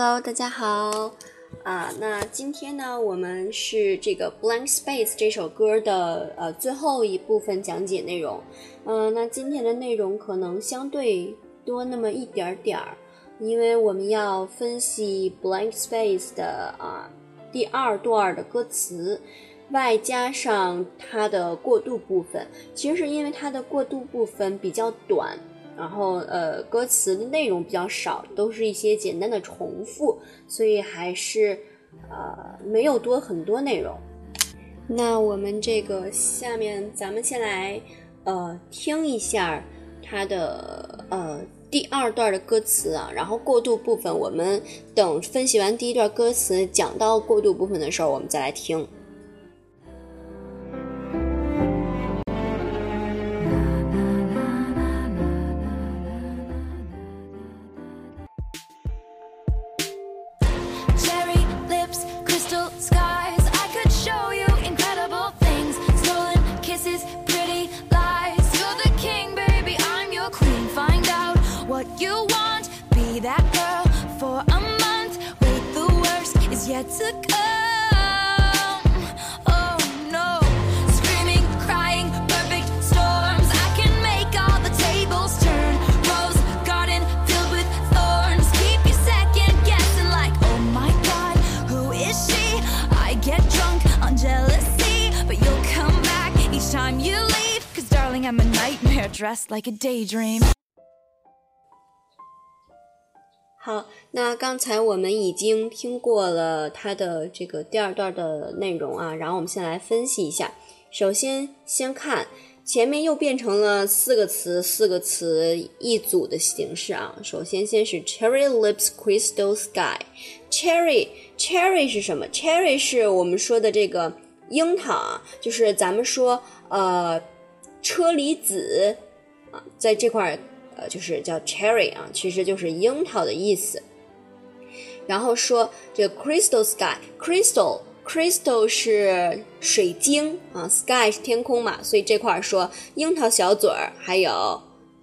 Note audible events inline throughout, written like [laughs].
Hello，大家好啊。那今天呢，我们是这个《Blank Space》这首歌的呃最后一部分讲解内容。嗯，那今天的内容可能相对多那么一点点儿，因为我们要分析《Blank Space》的啊第二段的歌词，外加上它的过渡部分。其实是因为它的过渡部分比较短。然后，呃，歌词的内容比较少，都是一些简单的重复，所以还是，呃，没有多很多内容。那我们这个下面，咱们先来，呃，听一下它的，呃，第二段的歌词啊。然后过渡部分，我们等分析完第一段歌词，讲到过渡部分的时候，我们再来听。yet to come. Oh no, screaming, crying, perfect storms. I can make all the tables turn. Rose garden filled with thorns. Keep you second guessing, like, oh my god, who is she? I get drunk on jealousy, but you'll come back each time you leave. Cause darling, I'm a nightmare dressed like a daydream. 好，那刚才我们已经听过了它的这个第二段的内容啊，然后我们先来分析一下。首先，先看前面又变成了四个词，四个词一组的形式啊。首先，先是 cherry lips crystal sky。cherry，cherry 是什么？cherry 是我们说的这个樱桃啊，就是咱们说呃车厘子。啊，在这块儿，呃，就是叫 cherry 啊，其实就是樱桃的意思。然后说这个 crystal sky，crystal，crystal 是水晶啊，sky 是天空嘛，所以这块儿说樱桃小嘴儿，还有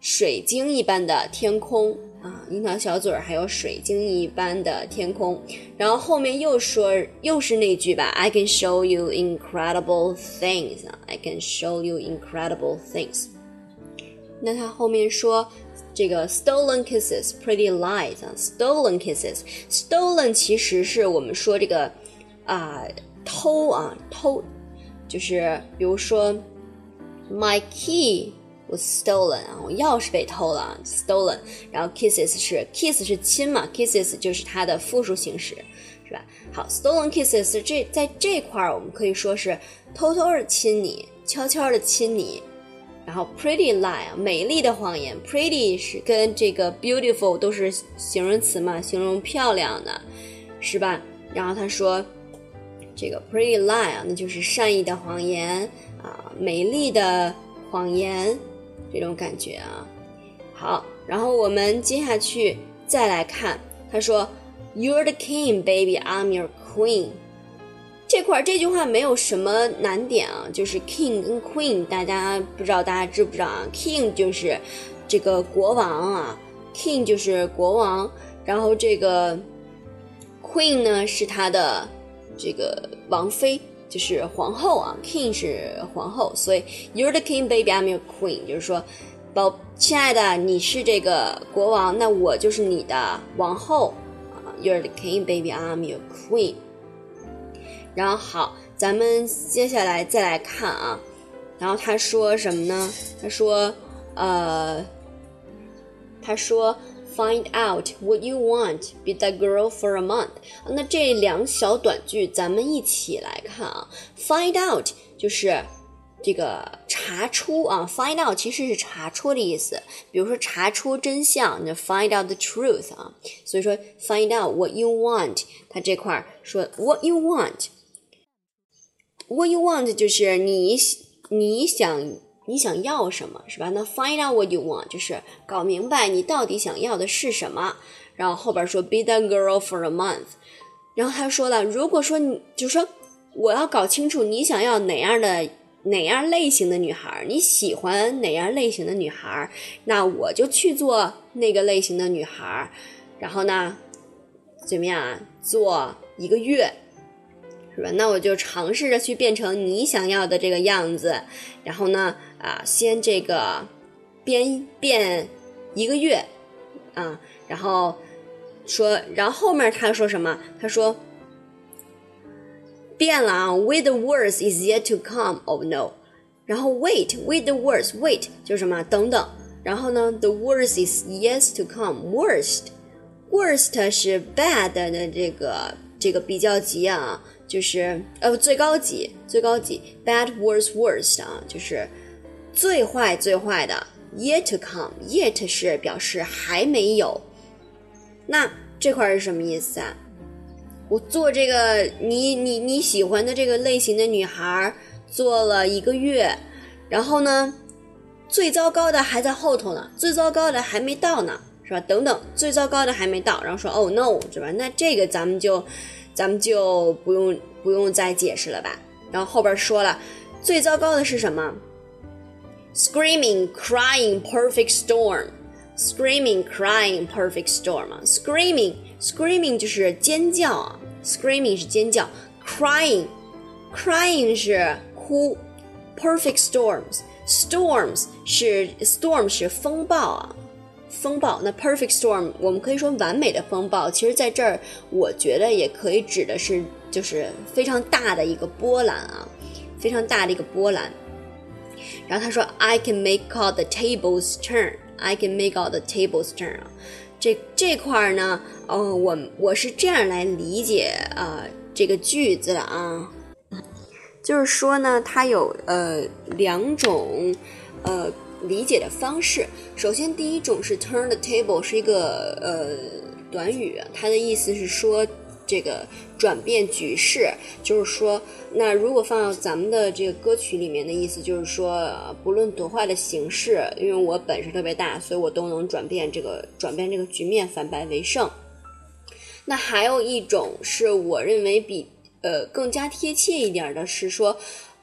水晶一般的天空啊，樱桃小嘴儿还有水晶一般的天空。然后后面又说，又是那句吧，I can show you incredible things，I can show you incredible things。那他后面说这个 stolen kisses, pretty lies 啊，stolen kisses, stolen 其实是我们说这个啊偷啊偷，就是比如说 my key was stolen 啊，我钥匙被偷了，stolen。然后 kisses 是 kiss 是亲嘛，kisses 就是它的复数形式，是吧？好，stolen kisses 这在这块儿我们可以说是偷偷的亲你，悄悄的亲你。然后 pretty lie 啊，美丽的谎言，pretty 是跟这个 beautiful 都是形容词嘛，形容漂亮的，是吧？然后他说这个 pretty lie 啊，那就是善意的谎言啊，美丽的谎言这种感觉啊。好，然后我们接下去再来看，他说 You're the king, baby, I'm your queen。这块这句话没有什么难点啊，就是 king 跟 queen，大家不知道大家知不知道啊？king 就是这个国王啊，king 就是国王，然后这个 queen 呢是他的这个王妃，就是皇后啊，king 是皇后，所以 you're the king, baby, I'm your queen，就是说，宝亲爱的，你是这个国王，那我就是你的王后啊，you're the king, baby, I'm your queen。然后好，咱们接下来再来看啊。然后他说什么呢？他说，呃，他说，find out what you want, be that girl for a month。那这两小短句咱们一起来看啊。find out 就是这个查出啊，find out 其实是查出的意思。比如说查出真相，那 find out the truth 啊。所以说 find out what you want，他这块说 what you want。What you want 就是你你想你想要什么是吧？那 find out what you want 就是搞明白你到底想要的是什么。然后后边说 be that girl for a month。然后他说了，如果说你就说我要搞清楚你想要哪样的哪样类型的女孩，你喜欢哪样类型的女孩，那我就去做那个类型的女孩。然后呢，怎么样啊？做一个月，是吧？那我就尝试着去变成你想要的这个样子，然后呢，啊，先这个编变一个月，啊，然后说，然后后面他说什么？他说变了啊，with the worst is yet to come of no，然后 wait with the worst wait 就是什么？等等。然后呢，the worst is yet to come。worst，worst 是 bad 的这个这个比较级啊，就是呃最高级最高级，bad worst worst 啊，就是最坏最坏的。yet to come，yet 是表示还没有。那这块是什么意思啊？我做这个你你你喜欢的这个类型的女孩做了一个月，然后呢？最糟糕的还在后头呢，最糟糕的还没到呢，是吧？等等，最糟糕的还没到，然后说，Oh no，是吧？那这个咱们就，咱们就不用不用再解释了吧？然后后边说了，最糟糕的是什么？Screaming, crying, perfect storm. Screaming, crying, perfect storm. Screaming, screaming 就是尖叫啊，screaming 是尖叫，crying, crying 是哭，perfect storms. Storms 是 storm 是风暴啊，风暴。那 perfect storm 我们可以说完美的风暴，其实在这儿我觉得也可以指的是就是非常大的一个波澜啊，非常大的一个波澜。然后他说，I can make all the tables turn. I can make all the tables turn 啊。这这块儿呢，哦，我我是这样来理解啊这个句子的啊。就是说呢，它有呃两种呃理解的方式。首先，第一种是 turn the table，是一个呃短语，它的意思是说这个转变局势。就是说，那如果放到咱们的这个歌曲里面的意思，就是说，不论多坏的形式，因为我本事特别大，所以我都能转变这个转变这个局面，反败为胜。那还有一种是我认为比。呃，更加贴切一点的是说，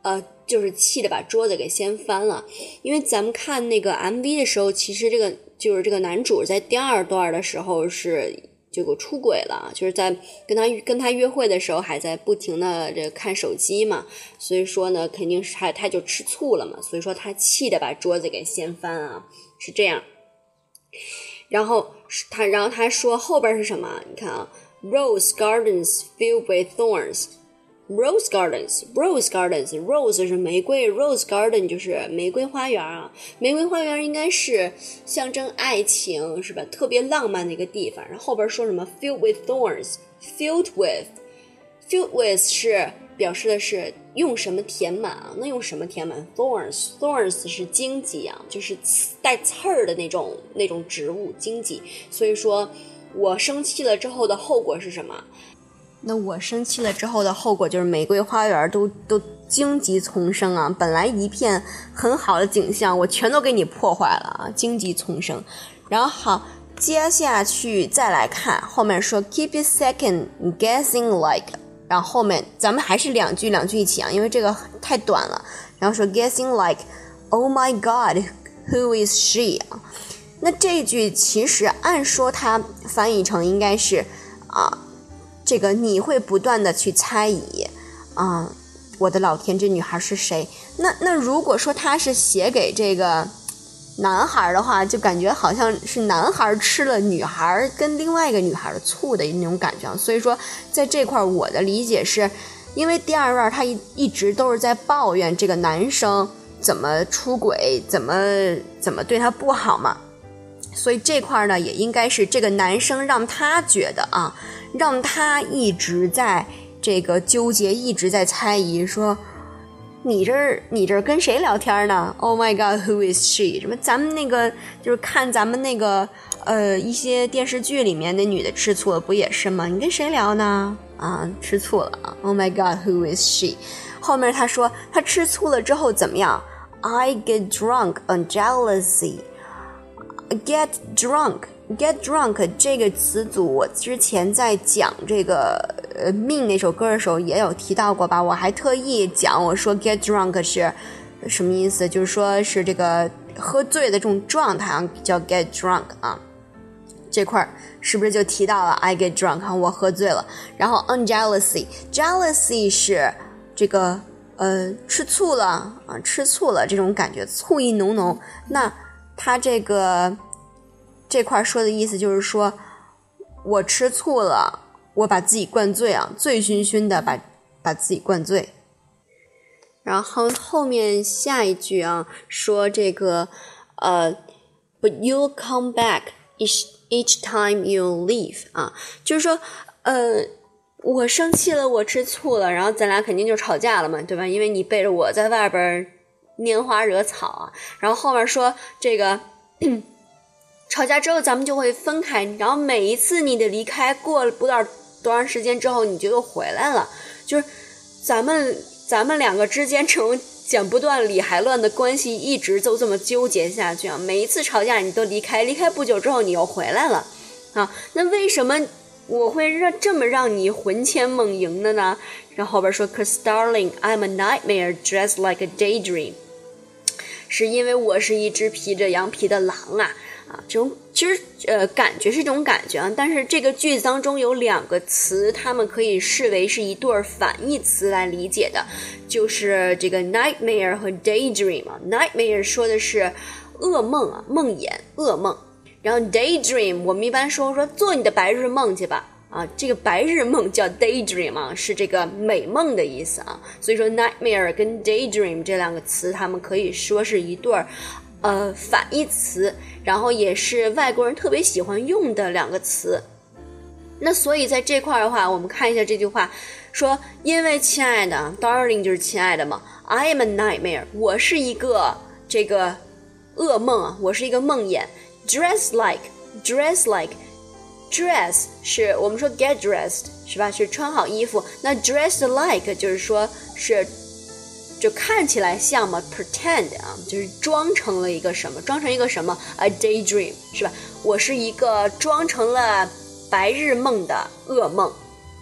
呃，就是气的把桌子给掀翻了。因为咱们看那个 MV 的时候，其实这个就是这个男主在第二段的时候是这个出轨了，就是在跟他跟他约会的时候还在不停的这看手机嘛。所以说呢，肯定是他他就吃醋了嘛。所以说他气的把桌子给掀翻啊，是这样。然后他，然后他说后边是什么？你看啊。Rose gardens filled with thorns. Rose gardens, rose gardens, rose 是玫瑰，rose garden 就是玫瑰花园啊。玫瑰花园应该是象征爱情，是吧？特别浪漫的一个地方。然后后边说什么？Filled with thorns, filled with, filled with 是表示的是用什么填满啊？那用什么填满？Thorns, thorns 是荆棘啊，就是带刺儿的那种那种植物，荆棘。所以说。我生气了之后的后果是什么？那我生气了之后的后果就是玫瑰花园都都荆棘丛生啊！本来一片很好的景象，我全都给你破坏了啊！荆棘丛生。然后好，接下去再来看后面说，keep it second guessing like。然后后面咱们还是两句两句一起啊，因为这个太短了。然后说 guessing like，oh my god，who [laughs] is she 啊？那这句其实按说它翻译成应该是啊，这个你会不断的去猜疑啊，我的老天，这女孩是谁？那那如果说他是写给这个男孩的话，就感觉好像是男孩吃了女孩跟另外一个女孩的醋的那种感觉。所以说，在这块我的理解是，因为第二段他一一直都是在抱怨这个男生怎么出轨，怎么怎么对他不好嘛。所以这块呢，也应该是这个男生让他觉得啊，让他一直在这个纠结，一直在猜疑，说你这儿你这儿跟谁聊天呢？Oh my God，who is she？什么？咱们那个就是看咱们那个呃一些电视剧里面那女的吃醋了，不也是吗？你跟谁聊呢？啊，吃醋了啊！Oh my God，who is she？后面他说他吃醋了之后怎么样？I get drunk on jealousy。Get drunk, get drunk 这个词组，我之前在讲这个呃命那首歌的时候也有提到过吧？我还特意讲，我说 get drunk 是什么意思？就是说是这个喝醉的这种状态啊，叫 get drunk 啊。这块儿是不是就提到了 I get drunk 啊，我喝醉了。然后 on jealousy，jealousy 是这个呃吃醋了啊，吃醋了这种感觉，醋意浓浓。那他这个这块说的意思就是说我吃醋了，我把自己灌醉啊，醉醺醺的把把自己灌醉。然后后面下一句啊，说这个呃，But you come back each each time you leave 啊，就是说呃，我生气了，我吃醋了，然后咱俩肯定就吵架了嘛，对吧？因为你背着我在外边拈花惹草啊。然后后面说这个 [clears throat] 吵架之后咱们就会分开，然后每一次你的离开过了不到多长时间之后，你就又回来了，就是咱们。咱们两个之间这种剪不断理还乱的关系，一直就这么纠结下去啊！每一次吵架你都离开，离开不久之后你又回来了，啊，那为什么我会让这么让你魂牵梦萦的呢？然后后边说，Cause darling, I'm a nightmare dressed like a daydream，是因为我是一只披着羊皮的狼啊。啊，这种其实呃感觉是一种感觉啊，但是这个句子当中有两个词，它们可以视为是一对反义词来理解的，就是这个 nightmare 和 daydream 啊。nightmare 说的是噩梦啊，梦魇、噩梦，然后 daydream 我们一般说说做你的白日梦去吧，啊，这个白日梦叫 daydream 啊，是这个美梦的意思啊，所以说 nightmare 跟 daydream 这两个词，它们可以说是一对儿。呃，反义词，然后也是外国人特别喜欢用的两个词。那所以在这块儿的话，我们看一下这句话，说因为亲爱的，darling 就是亲爱的嘛，I am a nightmare，我是一个这个噩梦啊，我是一个梦魇。Dress like，dress like Dress 是我们说 get dressed 是吧？是穿好衣服。那 dress like 就是说是。就看起来像嘛，pretend 啊，就是装成了一个什么，装成一个什么，a daydream 是吧？我是一个装成了白日梦的噩梦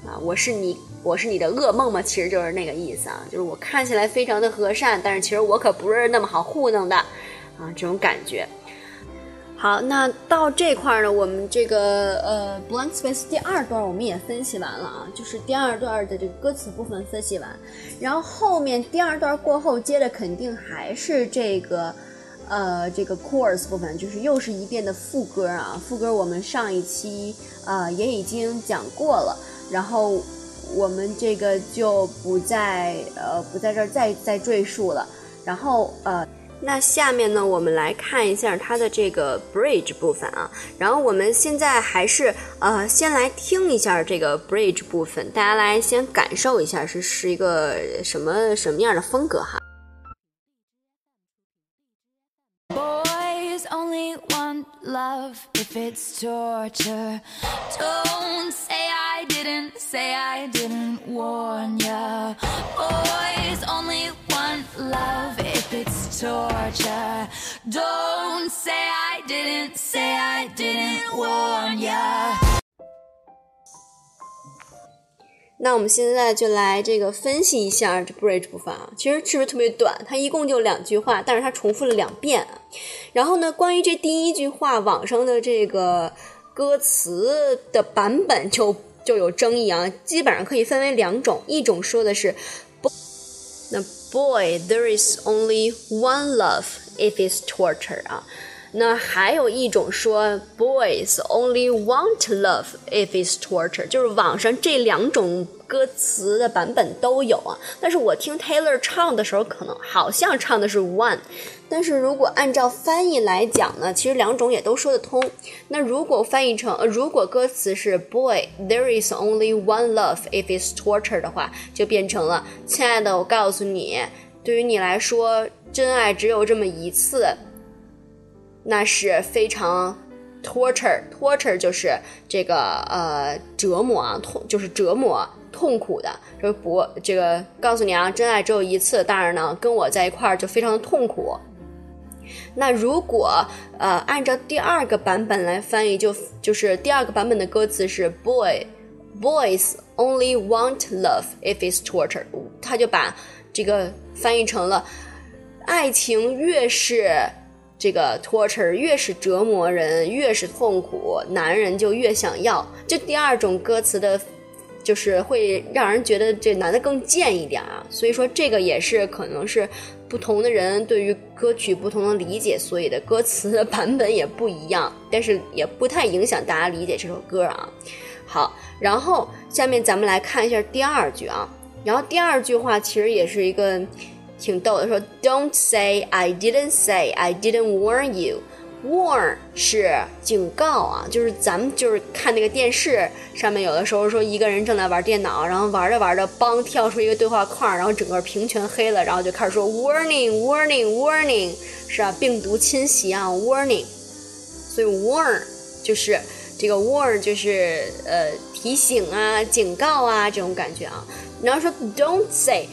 啊，我是你，我是你的噩梦嘛，其实就是那个意思啊，就是我看起来非常的和善，但是其实我可不是那么好糊弄的啊，这种感觉。好，那到这块儿呢，我们这个呃，blank space 第二段我们也分析完了啊，就是第二段的这个歌词部分分析完，然后后面第二段过后接着肯定还是这个，呃，这个 chorus 部分，就是又是一遍的副歌啊，副歌我们上一期啊也已经讲过了，然后我们这个就不再呃不在这儿再再赘述了，然后呃。那下面呢，我们来看一下它的这个 bridge 部分啊。然后我们现在还是呃，先来听一下这个 bridge 部分，大家来先感受一下是是一个什么什么样的风格哈。Boys only want love if it's torture. Don't say I didn't, say I didn't warn ya. Boys only want love if it's torture. Don't say I didn't, say I didn't warn ya. 那我们现在就来这个分析一下这 bridge 部分啊，其实是不是特别短？它一共就两句话，但是它重复了两遍。然后呢，关于这第一句话，网上的这个歌词的版本就就有争议啊，基本上可以分为两种，一种说的是不，那。Boy, there is only one love if it's torture 啊。那还有一种说，boys only want love if it's torture，就是网上这两种 歌词的版本都有啊。但是我听 Taylor 唱的时候，可能好像唱的是 one，但是如果按照翻译来讲呢，其实两种也都说得通。那如果翻译成，呃，如果歌词是 boy there is only one love if it's torture 的话，就变成了亲爱的，我告诉你，对于你来说，真爱只有这么一次。那是非常 torture，torture 就是这个呃折磨啊，痛就是折磨痛苦的。这不，这个告诉你啊，真爱只有一次，当然呢，跟我在一块儿就非常的痛苦。那如果呃按照第二个版本来翻译，就就是第二个版本的歌词是 boy boys only want love if it's torture，他就把这个翻译成了爱情越是。这个 torture 越是折磨人，越是痛苦，男人就越想要。这第二种歌词的，就是会让人觉得这男的更贱一点啊。所以说这个也是可能是不同的人对于歌曲不同的理解，所以的歌词的版本也不一样，但是也不太影响大家理解这首歌啊。好，然后下面咱们来看一下第二句啊。然后第二句话其实也是一个。挺逗的，说 "Don't say I didn't say I didn't warn you." Warn 是警告啊，就是咱们就是看那个电视上面，有的时候说一个人正在玩电脑，然后玩着玩着，梆跳出一个对话框，然后整个屏全黑了，然后就开始说 Warning, Warning, Warning，是吧？病毒侵袭啊，Warning。所以 Warn 就是这个 Warn 就是呃提醒啊、警告啊这种感觉啊。你要说 Don't say。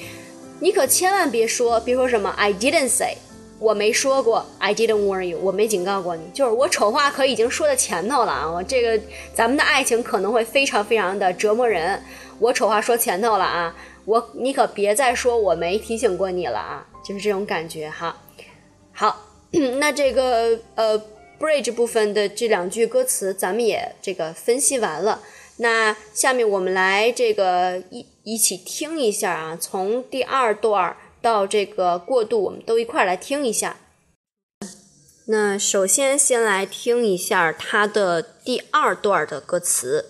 你可千万别说，别说什么 I didn't say，我没说过 I didn't warn you，我没警告过你，就是我丑话可已经说在前头了啊！我这个咱们的爱情可能会非常非常的折磨人，我丑话说前头了啊！我你可别再说我没提醒过你了啊！就是这种感觉哈。好，那这个呃 bridge 部分的这两句歌词咱们也这个分析完了，那下面我们来这个一。一起听一下啊，从第二段到这个过渡，我们都一块来听一下。那首先先来听一下它的第二段的歌词。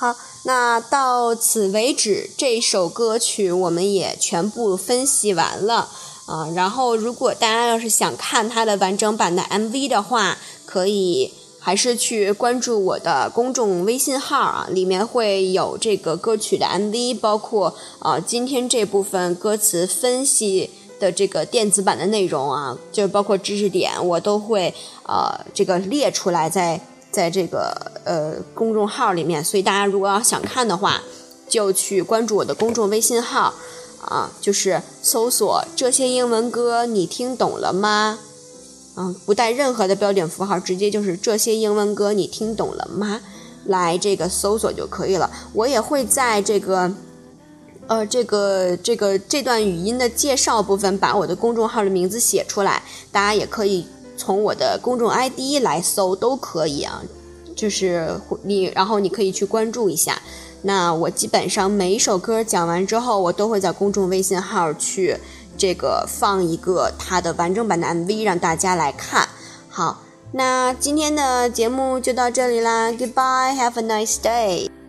好，那到此为止，这首歌曲我们也全部分析完了啊。然后，如果大家要是想看它的完整版的 MV 的话，可以还是去关注我的公众微信号啊，里面会有这个歌曲的 MV，包括啊今天这部分歌词分析的这个电子版的内容啊，就包括知识点，我都会呃这个列出来在。在这个呃公众号里面，所以大家如果要想看的话，就去关注我的公众微信号，啊，就是搜索这些英文歌，你听懂了吗？嗯，不带任何的标点符号，直接就是这些英文歌，你听懂了吗？来这个搜索就可以了。我也会在这个，呃，这个这个这段语音的介绍部分，把我的公众号的名字写出来，大家也可以。从我的公众 ID 来搜都可以啊，就是你，然后你可以去关注一下。那我基本上每一首歌讲完之后，我都会在公众微信号去这个放一个它的完整版的 MV 让大家来看。好，那今天的节目就到这里啦，Goodbye，Have a nice day。